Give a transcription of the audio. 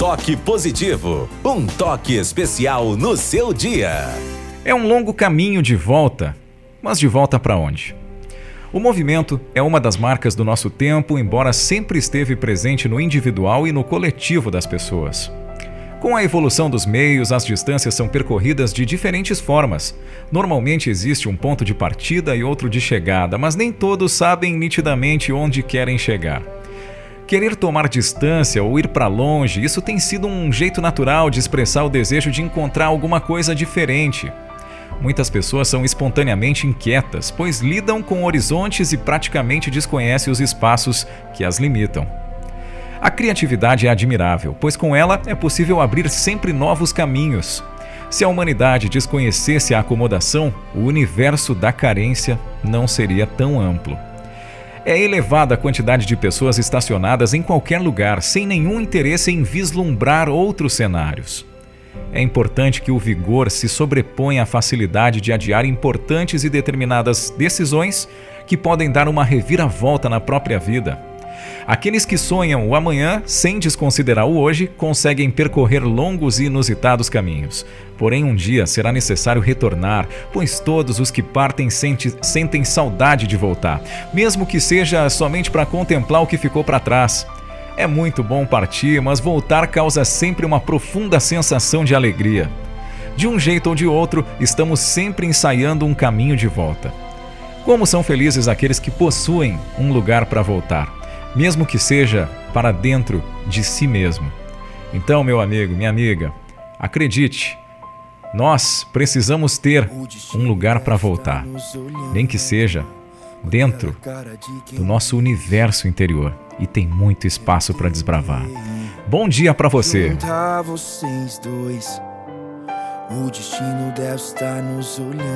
Toque Positivo, um toque especial no seu dia. É um longo caminho de volta, mas de volta para onde? O movimento é uma das marcas do nosso tempo, embora sempre esteve presente no individual e no coletivo das pessoas. Com a evolução dos meios, as distâncias são percorridas de diferentes formas. Normalmente existe um ponto de partida e outro de chegada, mas nem todos sabem nitidamente onde querem chegar. Querer tomar distância ou ir para longe, isso tem sido um jeito natural de expressar o desejo de encontrar alguma coisa diferente. Muitas pessoas são espontaneamente inquietas, pois lidam com horizontes e praticamente desconhecem os espaços que as limitam. A criatividade é admirável, pois com ela é possível abrir sempre novos caminhos. Se a humanidade desconhecesse a acomodação, o universo da carência não seria tão amplo. É elevada a quantidade de pessoas estacionadas em qualquer lugar, sem nenhum interesse em vislumbrar outros cenários. É importante que o vigor se sobreponha à facilidade de adiar importantes e determinadas decisões que podem dar uma reviravolta na própria vida. Aqueles que sonham o amanhã sem desconsiderar o hoje conseguem percorrer longos e inusitados caminhos. Porém, um dia será necessário retornar, pois todos os que partem sente, sentem saudade de voltar, mesmo que seja somente para contemplar o que ficou para trás. É muito bom partir, mas voltar causa sempre uma profunda sensação de alegria. De um jeito ou de outro, estamos sempre ensaiando um caminho de volta. Como são felizes aqueles que possuem um lugar para voltar mesmo que seja para dentro de si mesmo. Então, meu amigo, minha amiga, acredite, nós precisamos ter um lugar para voltar, nem que seja dentro do nosso universo interior e tem muito espaço para desbravar. Bom dia para você. O destino deve estar nos olhando.